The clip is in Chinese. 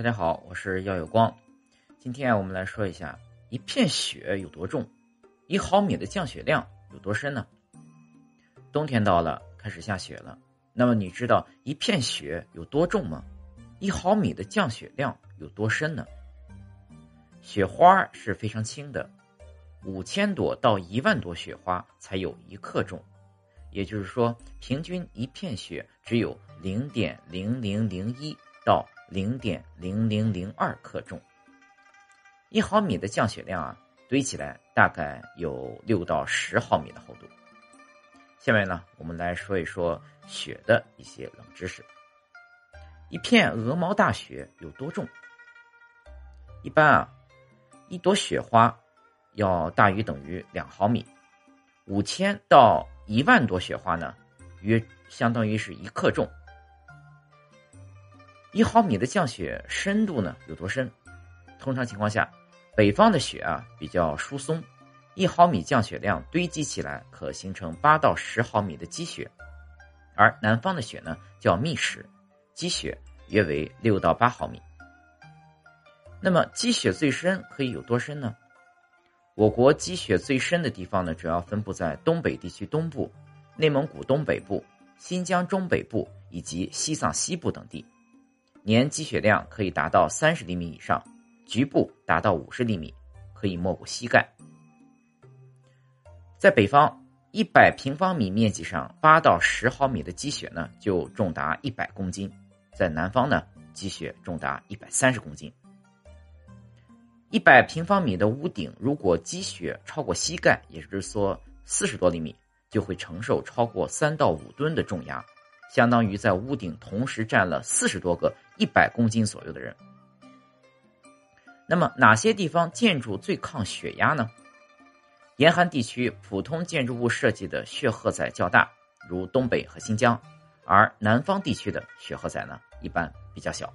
大家好，我是耀有光。今天我们来说一下，一片雪有多重，一毫米的降雪量有多深呢？冬天到了，开始下雪了。那么你知道一片雪有多重吗？一毫米的降雪量有多深呢？雪花是非常轻的，五千朵到一万朵雪花才有一克重，也就是说，平均一片雪只有零点零零零一到零点零零零二克重。一毫米的降雪量啊，堆起来大概有六到十毫米的厚度。下面呢，我们来说一说雪的一些冷知识。一片鹅毛大雪有多重？一般啊，一朵雪花要大于等于两毫米。五千到一万朵雪花呢，约相当于是一克重。一毫米的降雪深度呢有多深？通常情况下，北方的雪啊比较疏松。一毫米降雪量堆积起来可形成八到十毫米的积雪，而南方的雪呢叫密实，积雪约为六到八毫米。那么积雪最深可以有多深呢？我国积雪最深的地方呢，主要分布在东北地区东部、内蒙古东北部、新疆中北部以及西藏西部等地，年积雪量可以达到三十厘米以上，局部达到五十厘米，可以没过膝盖。在北方，一百平方米面积上八到十毫米的积雪呢，就重达一百公斤；在南方呢，积雪重达一百三十公斤。一百平方米的屋顶，如果积雪超过膝盖，也就是说四十多厘米，就会承受超过三到五吨的重压，相当于在屋顶同时站了四十多个一百公斤左右的人。那么，哪些地方建筑最抗血压呢？严寒地区普通建筑物设计的雪荷载较大，如东北和新疆，而南方地区的雪荷载呢一般比较小。